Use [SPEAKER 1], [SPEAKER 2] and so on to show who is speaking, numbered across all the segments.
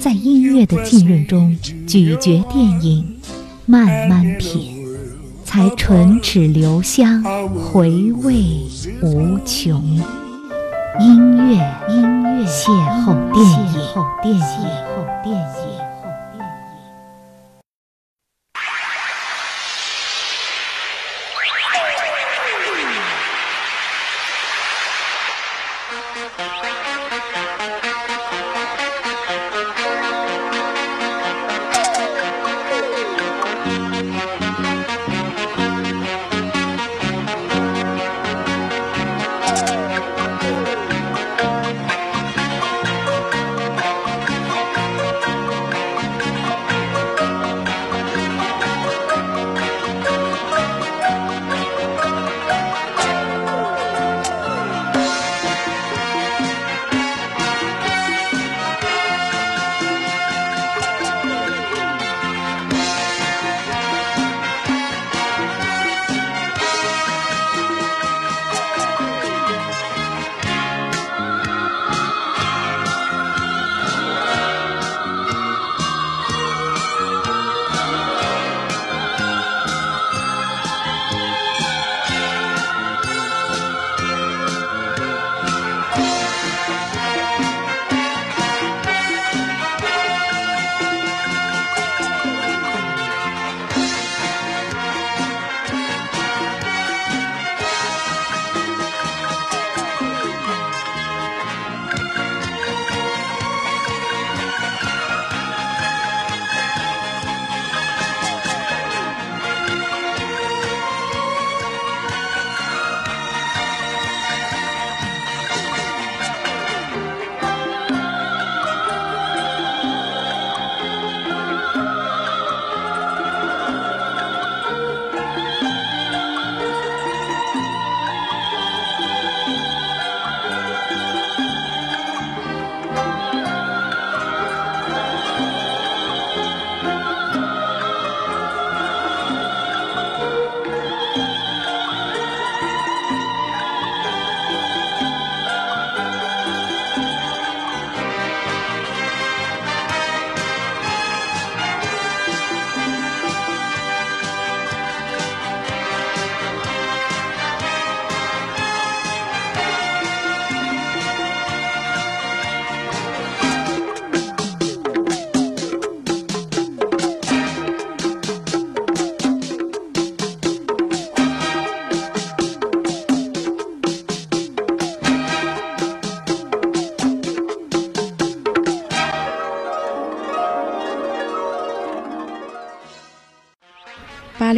[SPEAKER 1] 在音乐的浸润中咀嚼电影，慢慢品，才唇齿留香，回味无穷。音乐，音乐，邂逅电影，邂逅电影，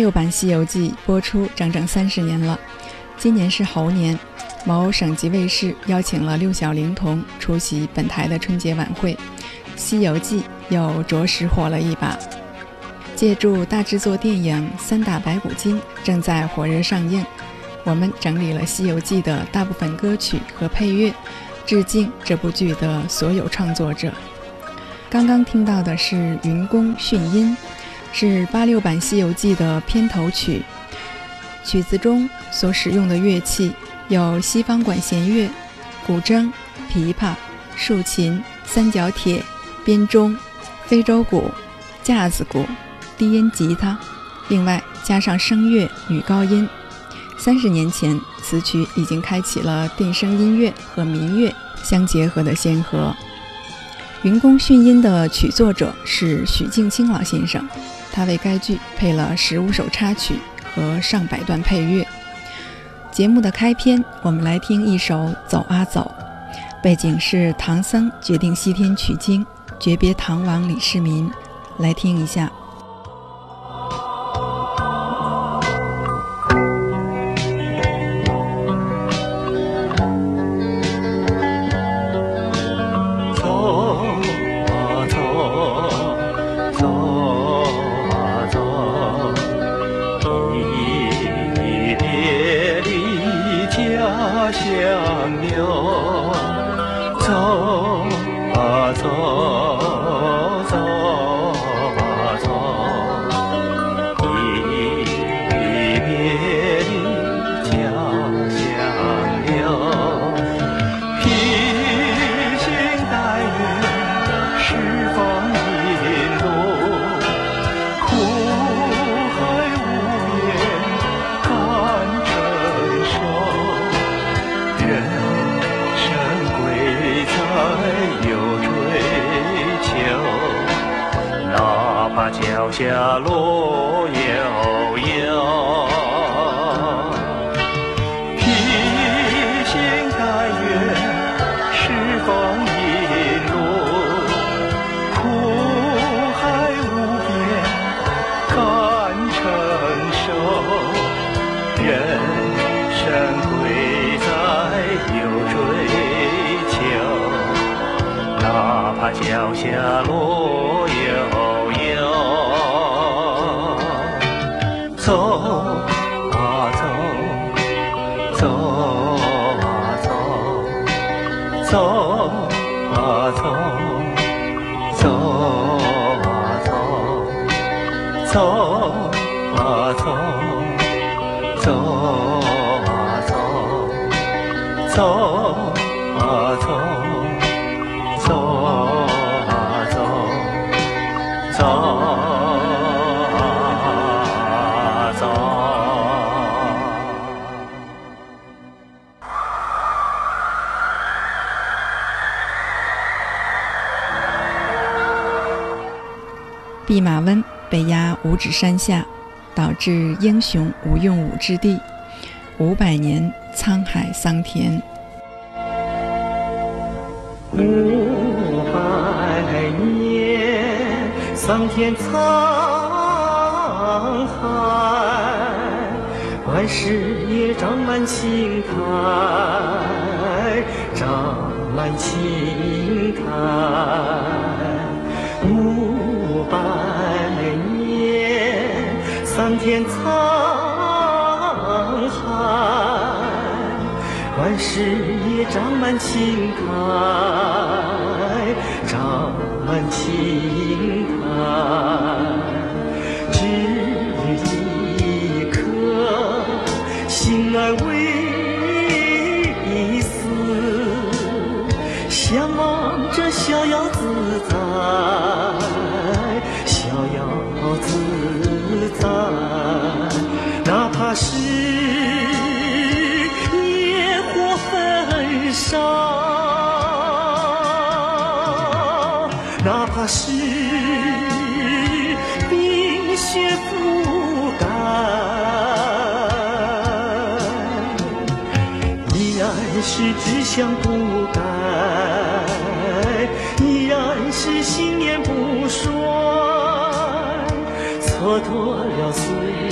[SPEAKER 2] 六版《西游记》播出整整三十年了，今年是猴年，某省级卫视邀请了六小龄童出席本台的春节晚会，《西游记》又着实火了一把。借助大制作电影《三打白骨精》正在火热上映，我们整理了《西游记》的大部分歌曲和配乐，致敬这部剧的所有创作者。刚刚听到的是《云宫迅音》。是八六版《西游记》的片头曲，曲子中所使用的乐器有西方管弦乐、古筝、琵琶、竖琴、三角铁、编钟、非洲鼓、架子鼓、低音吉他，另外加上声乐女高音。三十年前，此曲已经开启了电声音乐和民乐相结合的先河。《云宫迅音》的曲作者是许镜清老先生。他为该剧配了十五首插曲和上百段配乐。节目的开篇，我们来听一首《走啊走》，背景是唐僧决定西天取经，诀别唐王李世民。来听一下。
[SPEAKER 3] 脚下路悠悠。走啊走，走啊走，走啊走，走啊走，走
[SPEAKER 2] 五指山下，导致英雄无用武之地。五百年沧海桑田，
[SPEAKER 3] 五百年，桑田沧海，万事也长满青苔，长满青苔。五百，天沧海。万事也长满青苔，长满青焚烧，哪怕是冰雪覆盖，依然是志向不改，依然是信念不衰，蹉跎了岁月。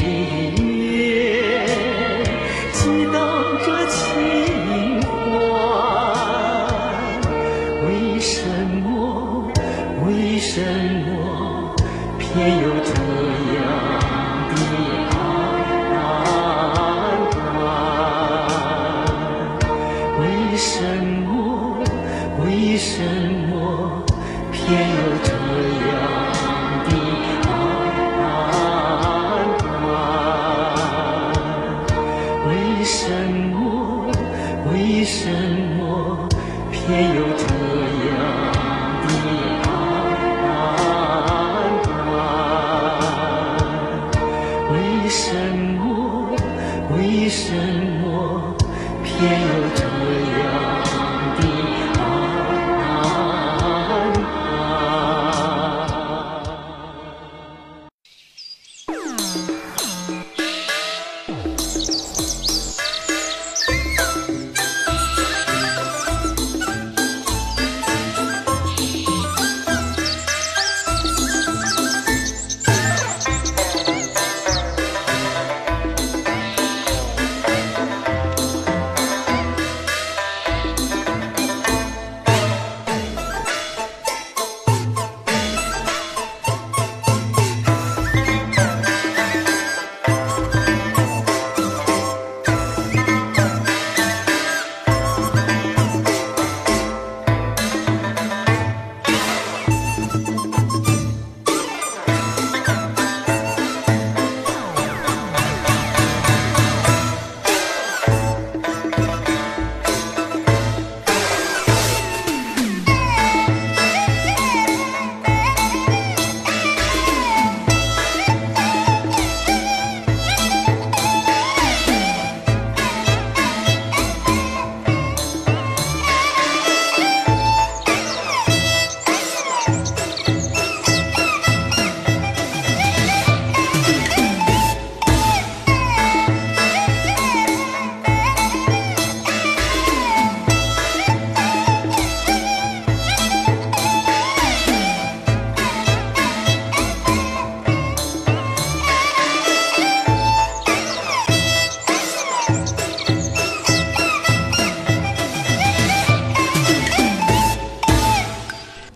[SPEAKER 3] 为什么？为什么偏有这样的安排？为什么？为什么偏有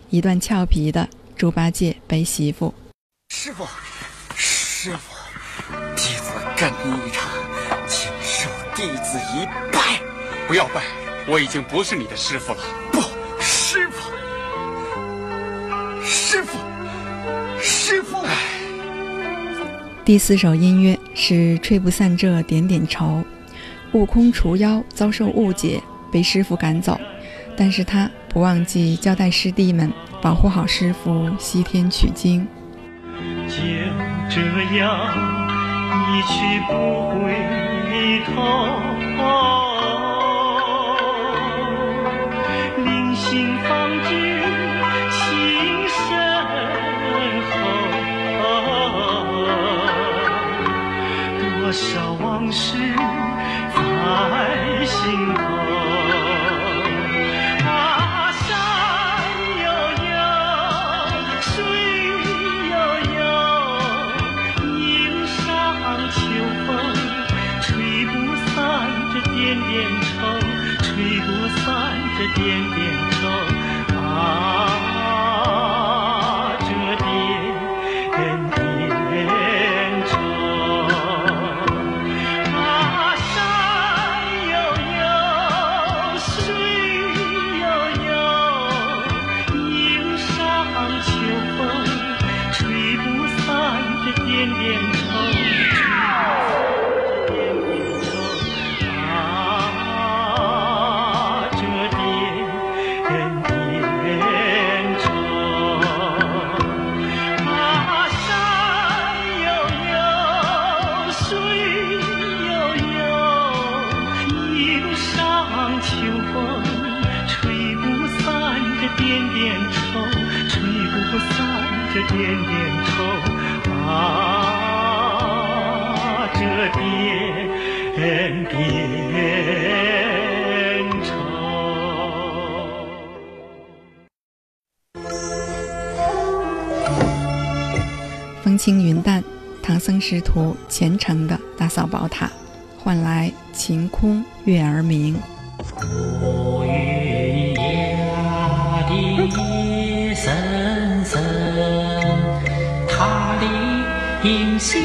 [SPEAKER 2] 一段俏皮的猪八戒背媳妇。
[SPEAKER 4] 师傅，师傅，弟子跟你一场，请受弟子一拜。
[SPEAKER 5] 不要拜，我已经不是你的师傅了。
[SPEAKER 4] 不，师傅，师傅，师傅。
[SPEAKER 2] 第四首音乐是吹不散这点点愁。悟空除妖遭受误解，被师傅赶走，但是他不忘记交代师弟们保护好师傅西天取经。
[SPEAKER 3] 就这样一去不回头。临行方知情深厚，多少往事在心头。
[SPEAKER 2] 地
[SPEAKER 3] 森森，塔里响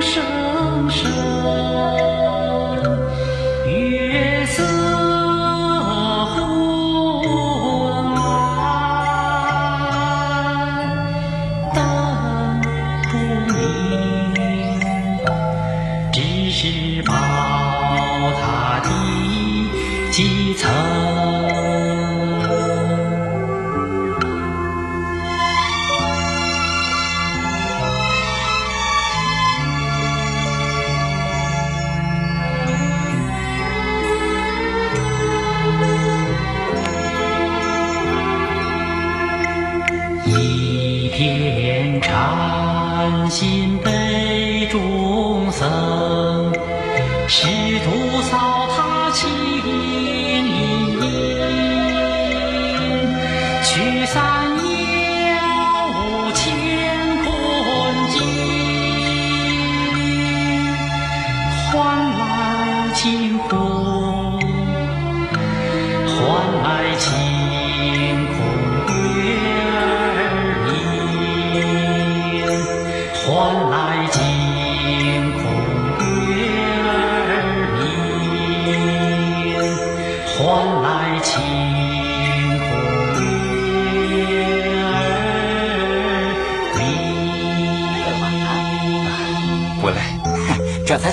[SPEAKER 3] 声声。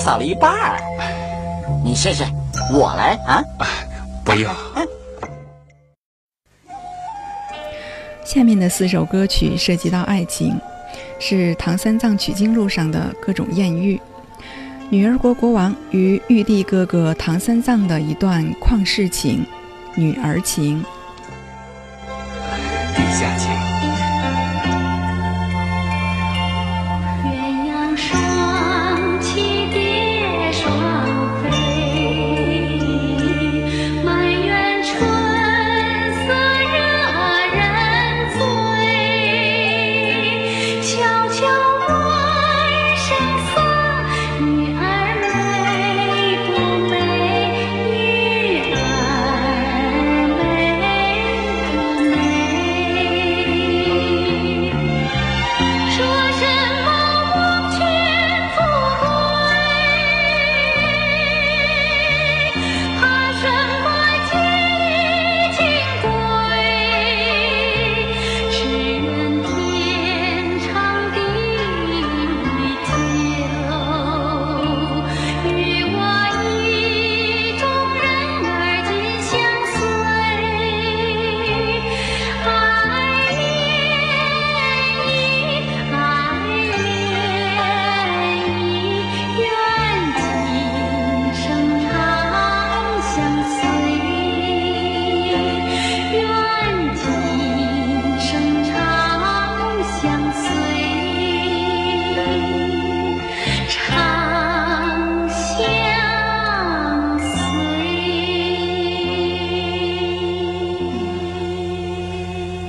[SPEAKER 3] 扫
[SPEAKER 4] 了一半儿。你试试，我来啊！
[SPEAKER 5] 不用，
[SPEAKER 2] 下面的四首歌曲涉及到爱情，是唐三藏取经路上的各种艳遇。女儿国国王与玉帝哥哥唐三藏的一段旷世情，女儿情。
[SPEAKER 5] 地下请。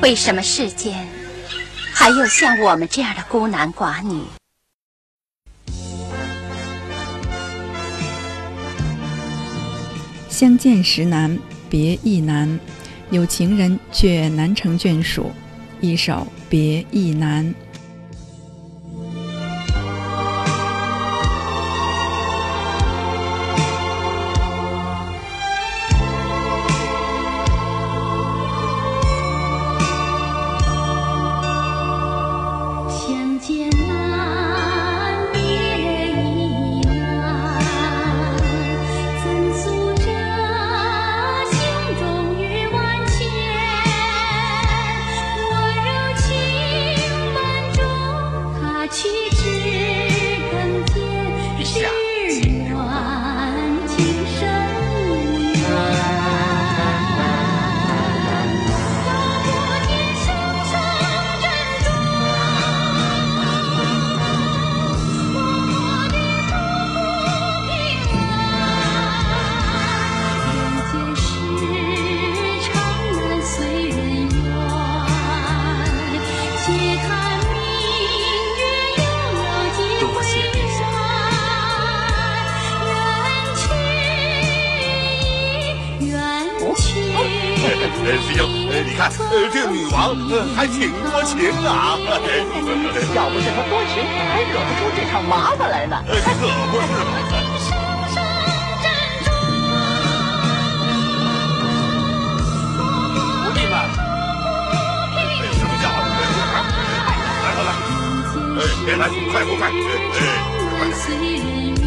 [SPEAKER 6] 为什么世间还有像我们这样的孤男寡女？
[SPEAKER 7] 相见时难，别亦难。有情人却难成眷属。一首《别亦难》。
[SPEAKER 4] 要不是他多情，还惹不出这场麻烦来呢。
[SPEAKER 8] 呃，可不。徒弟们，哎，什么叫？来来来，哎，别来，快不快？哎，快点。
[SPEAKER 9] 随人愿，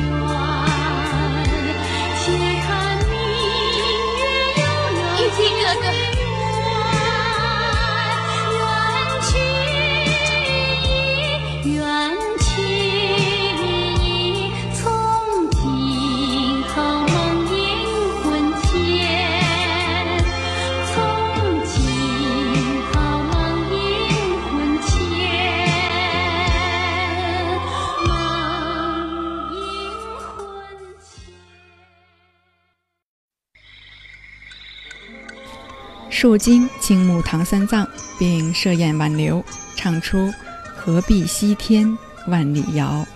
[SPEAKER 9] 且看明月悠悠
[SPEAKER 6] 玉姬哥哥
[SPEAKER 7] 树精倾慕唐三藏，并设宴挽留，唱出“何必西天万里遥”。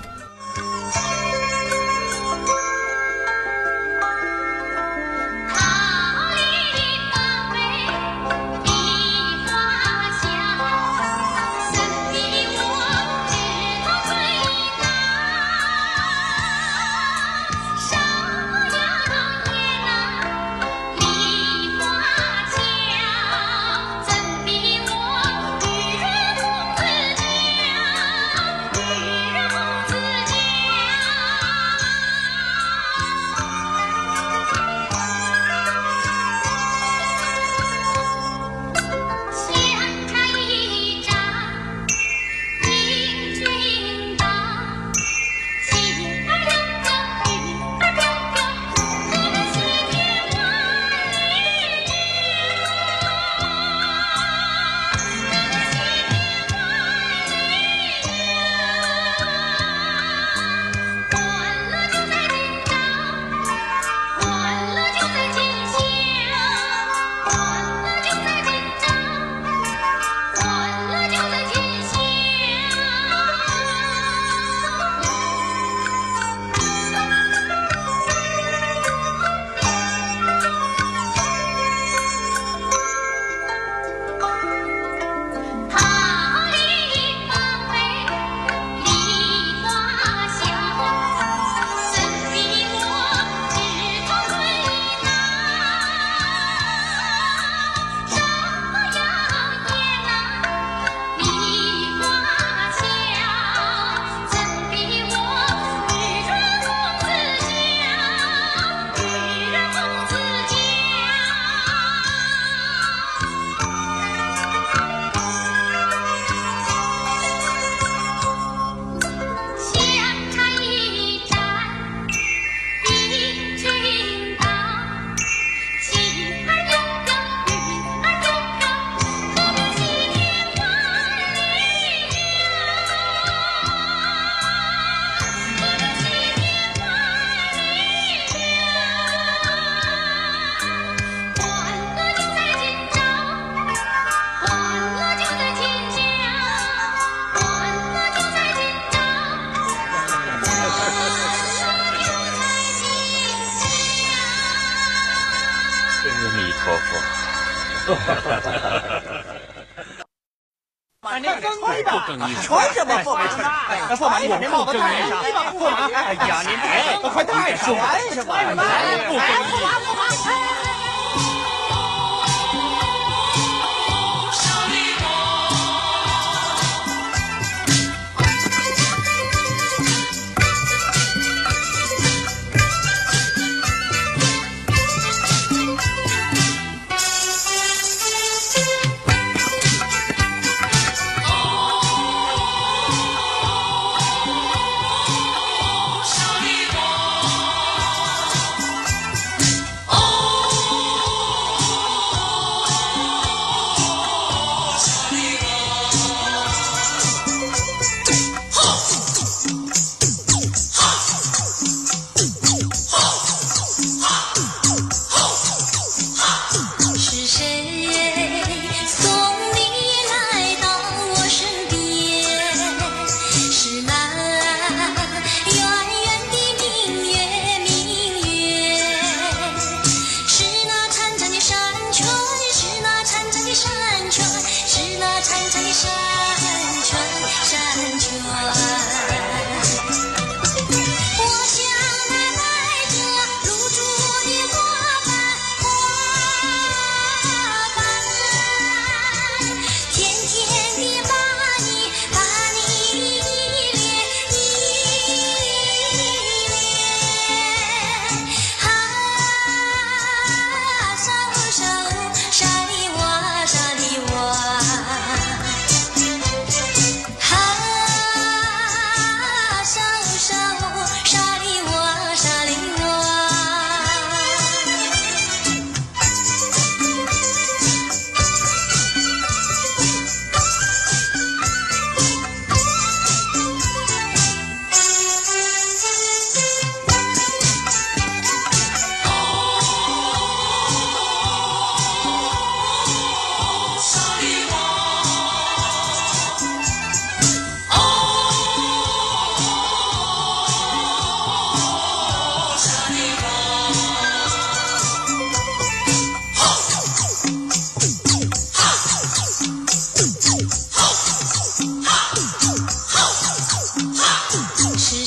[SPEAKER 9] 不妨啊
[SPEAKER 5] 不妨您
[SPEAKER 10] 把裤子换上
[SPEAKER 5] 不
[SPEAKER 10] 妨您把裤子换哎呀您别快换上
[SPEAKER 11] 换上换上换上
[SPEAKER 7] 哎不妨哎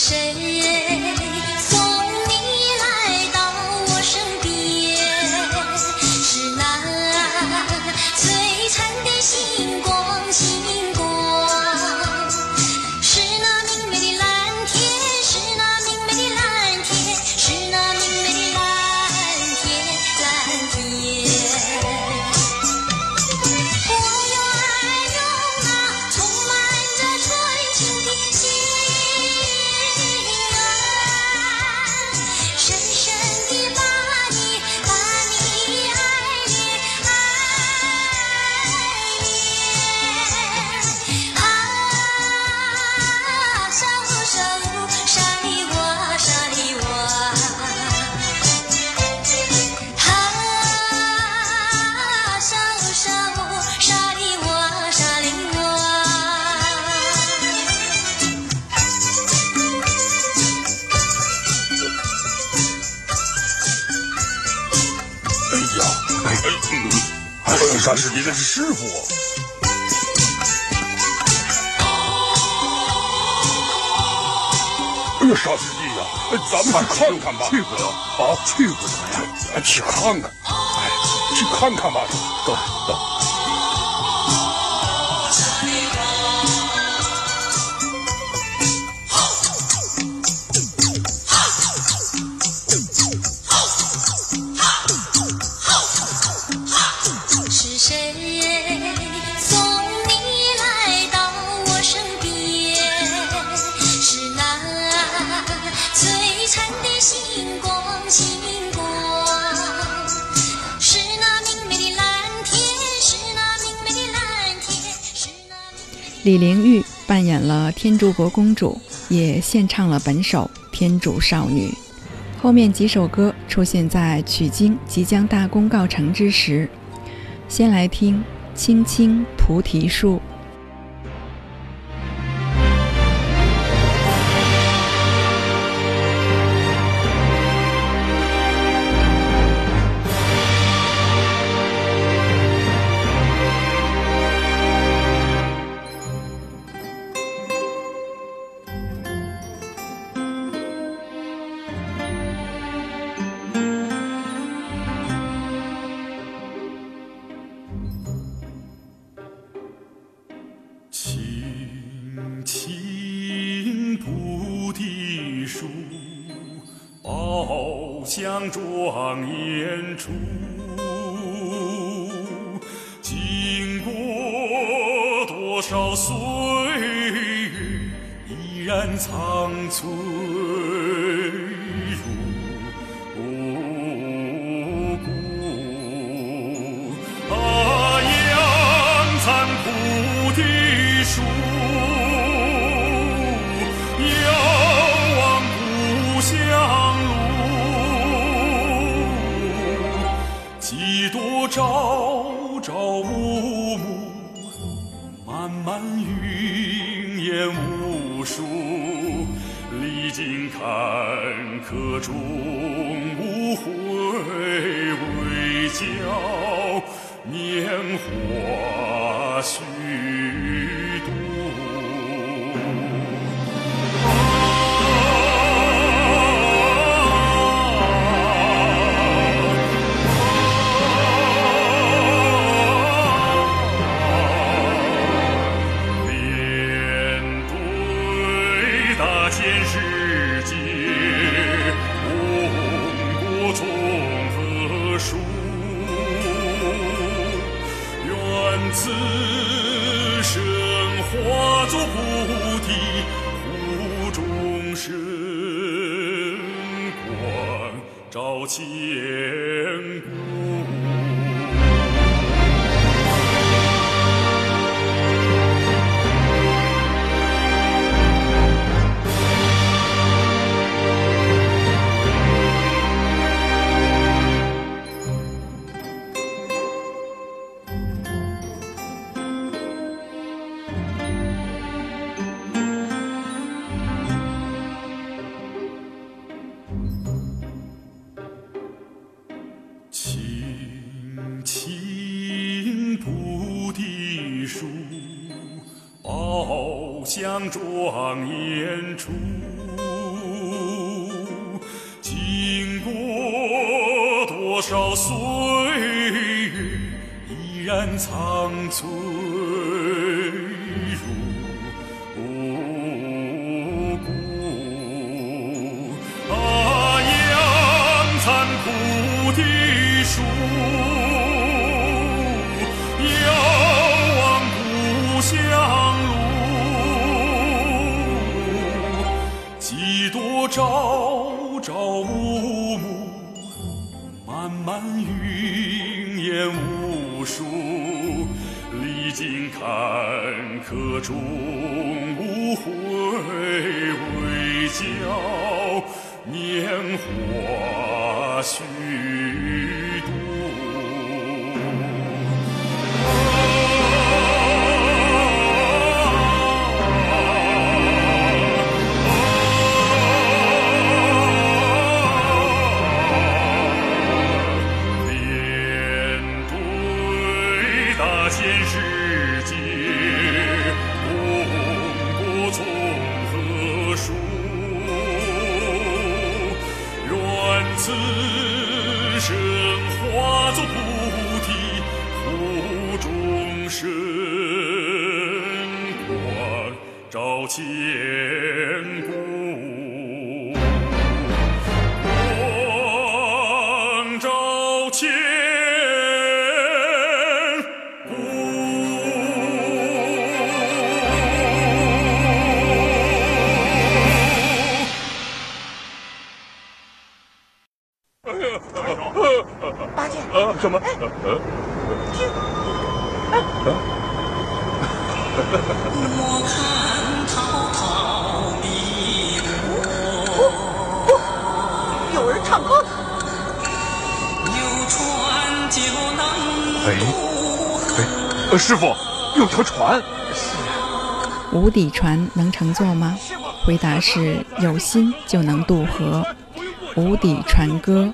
[SPEAKER 7] 谁？哎呀，傻司机呀、啊，咱们去看看吧。去不得啊，去不得呀，去看看。去看看吧。走走。
[SPEAKER 2] 李玲玉扮演了天竺国公主也献唱了本首天竺少女。后面几首歌出现在取经即将大功告成之时。先来听青青菩提树。
[SPEAKER 12] 少岁月依然苍翠如故。大雁残枯的树。主。多少岁月依然
[SPEAKER 7] 苍翠。
[SPEAKER 2] 死。底船能乘坐吗？回答是有心就能渡河，无底船歌。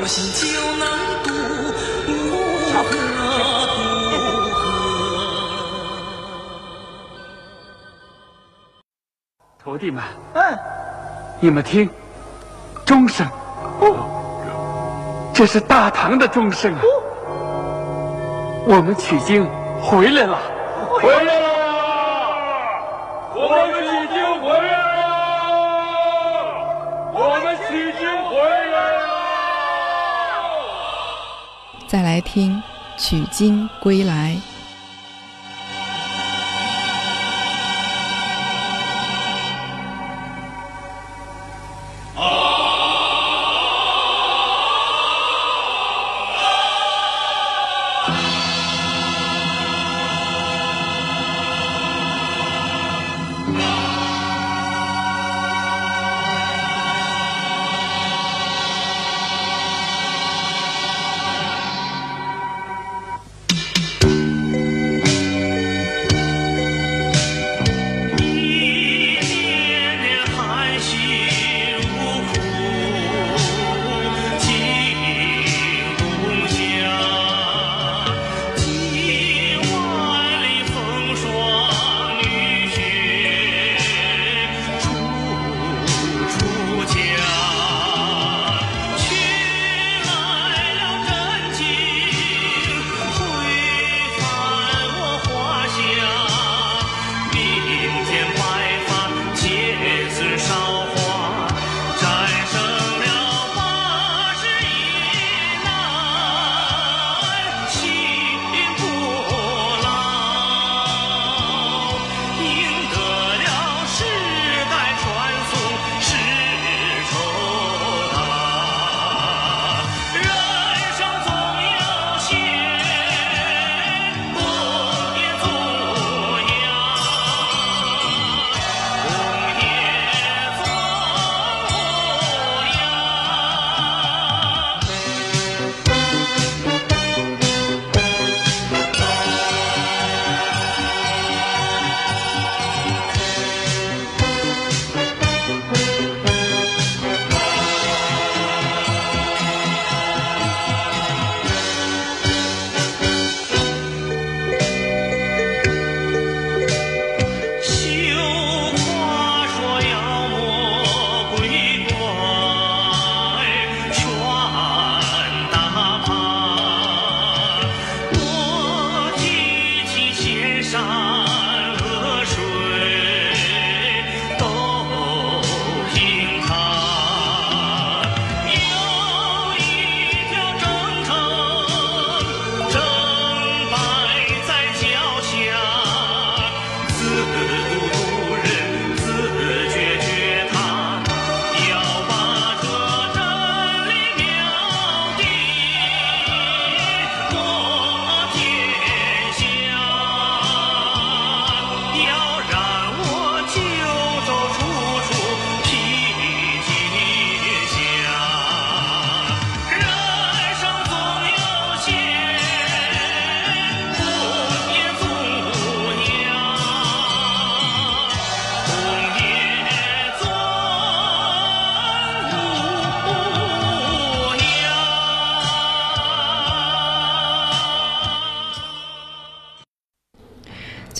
[SPEAKER 13] 有心就能渡河。
[SPEAKER 5] 弟们，
[SPEAKER 10] 嗯，
[SPEAKER 5] 你们听，钟声，
[SPEAKER 10] 哦，
[SPEAKER 5] 这是大唐的钟声啊！我们取经回来了，
[SPEAKER 12] 回来了！我们取经回来了，我们取经回来了！
[SPEAKER 14] 再来听取经归来。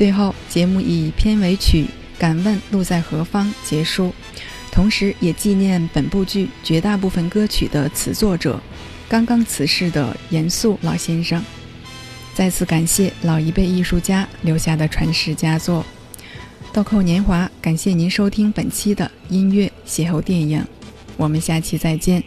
[SPEAKER 14] 最后，节目以片尾曲《敢问路在何方》结束，同时也纪念本部剧绝大部分歌曲的词作者，刚刚辞世的严肃老先生。再次感谢老一辈艺术家留下的传世佳作。豆蔻年华，感谢您收听本期的音乐邂逅电影，我们下期再见。